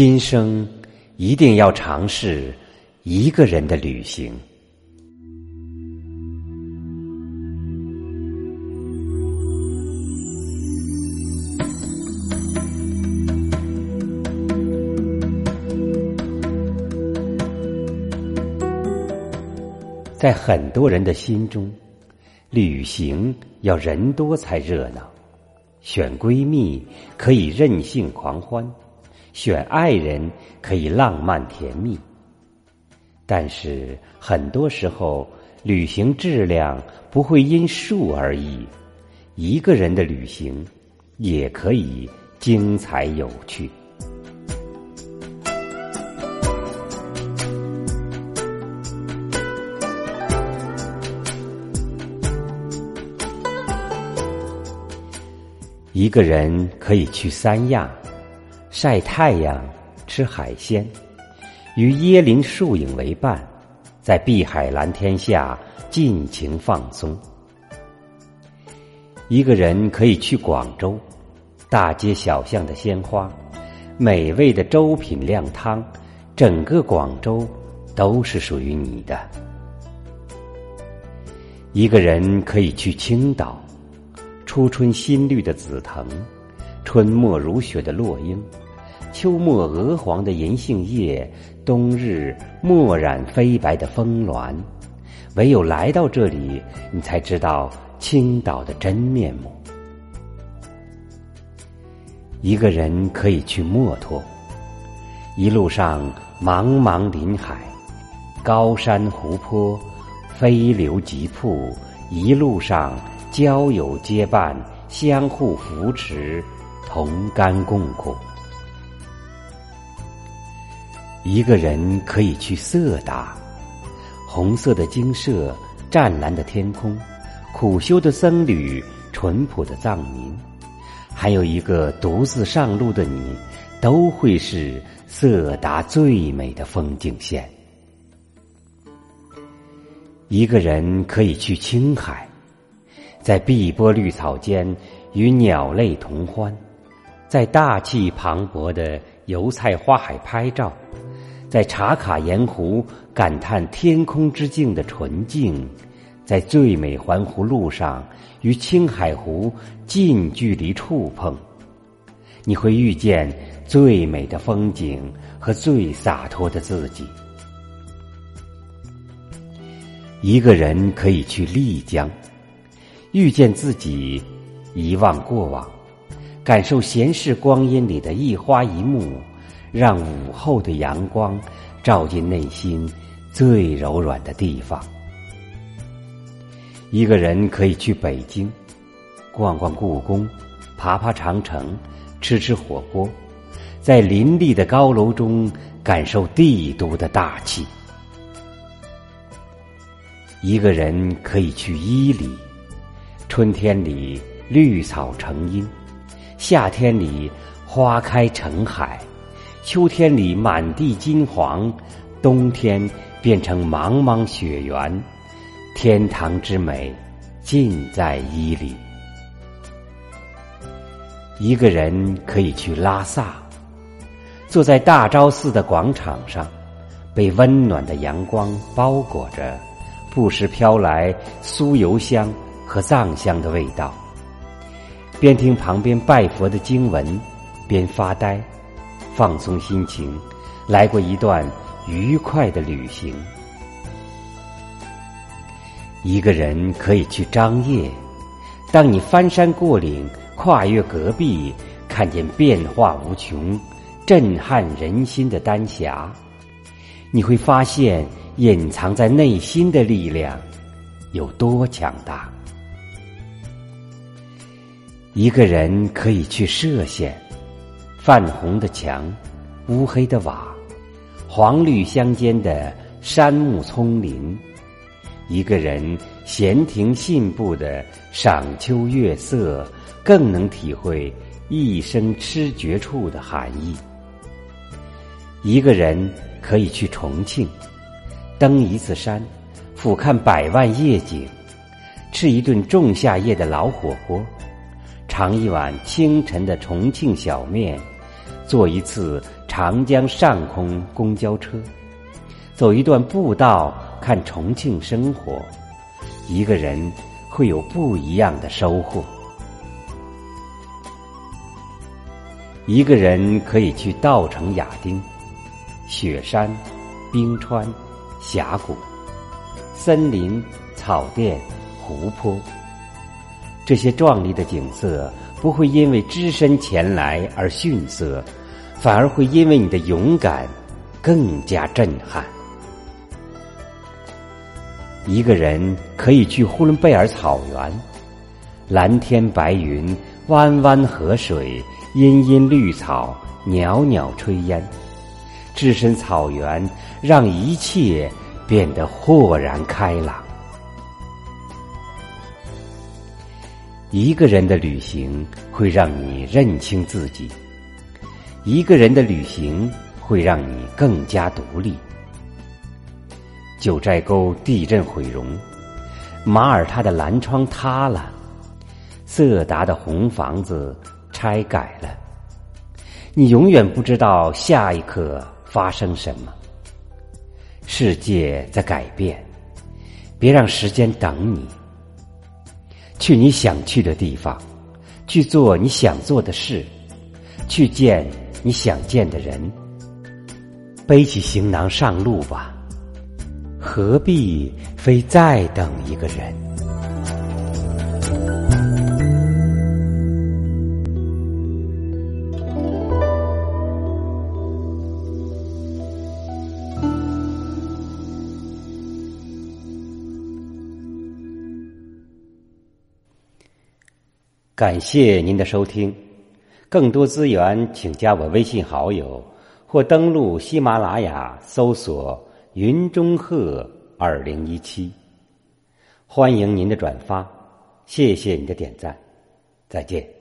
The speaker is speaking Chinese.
今生一定要尝试一个人的旅行。在很多人的心中，旅行要人多才热闹。选闺蜜可以任性狂欢，选爱人可以浪漫甜蜜。但是很多时候，旅行质量不会因数而异，一个人的旅行也可以精彩有趣。一个人可以去三亚晒太阳、吃海鲜，与椰林树影为伴，在碧海蓝天下尽情放松。一个人可以去广州，大街小巷的鲜花，美味的粥品靓汤，整个广州都是属于你的。一个人可以去青岛。初春新绿的紫藤，春末如雪的落英，秋末鹅黄的银杏叶，冬日墨染飞白的峰峦，唯有来到这里，你才知道青岛的真面目。一个人可以去墨脱，一路上茫茫林海，高山湖泊，飞流急瀑，一路上。交友结伴，相互扶持，同甘共苦。一个人可以去色达，红色的精舍，湛蓝的天空，苦修的僧侣，淳朴的藏民，还有一个独自上路的你，都会是色达最美的风景线。一个人可以去青海。在碧波绿草间与鸟类同欢，在大气磅礴的油菜花海拍照，在茶卡盐湖感叹天空之境的纯净，在最美环湖路上与青海湖近距离触碰，你会遇见最美的风景和最洒脱的自己。一个人可以去丽江。遇见自己，遗忘过往，感受闲适光阴里的一花一木，让午后的阳光照进内心最柔软的地方。一个人可以去北京，逛逛故宫，爬爬长城，吃吃火锅，在林立的高楼中感受帝都的大气。一个人可以去伊犁。春天里绿草成荫，夏天里花开成海，秋天里满地金黄，冬天变成茫茫雪原。天堂之美，尽在伊犁。一个人可以去拉萨，坐在大昭寺的广场上，被温暖的阳光包裹着，不时飘来酥油香。和藏香的味道，边听旁边拜佛的经文，边发呆，放松心情，来过一段愉快的旅行。一个人可以去张掖，当你翻山过岭，跨越戈壁，看见变化无穷、震撼人心的丹霞，你会发现隐藏在内心的力量有多强大。一个人可以去歙县，泛红的墙，乌黑的瓦，黄绿相间的山木葱林。一个人闲庭信步的赏秋月色，更能体会一生痴绝处的含义。一个人可以去重庆，登一次山，俯瞰百万夜景，吃一顿仲夏夜的老火锅。尝一碗清晨的重庆小面，坐一次长江上空公交车，走一段步道看重庆生活，一个人会有不一样的收获。一个人可以去稻城亚丁，雪山、冰川、峡谷、森林、草甸、湖泊，这些壮丽的景色不会因为只身前来而逊色。反而会因为你的勇敢更加震撼。一个人可以去呼伦贝尔草原，蓝天白云，弯弯河水，茵茵绿草，袅袅炊烟，置身草原，让一切变得豁然开朗。一个人的旅行会让你认清自己。一个人的旅行会让你更加独立。九寨沟地震毁容，马耳他的蓝窗塌了，色达的红房子拆改了。你永远不知道下一刻发生什么。世界在改变，别让时间等你。去你想去的地方，去做你想做的事，去见。你想见的人，背起行囊上路吧，何必非再等一个人？感谢您的收听。更多资源，请加我微信好友，或登录喜马拉雅搜索“云中鹤二零一七”。欢迎您的转发，谢谢你的点赞，再见。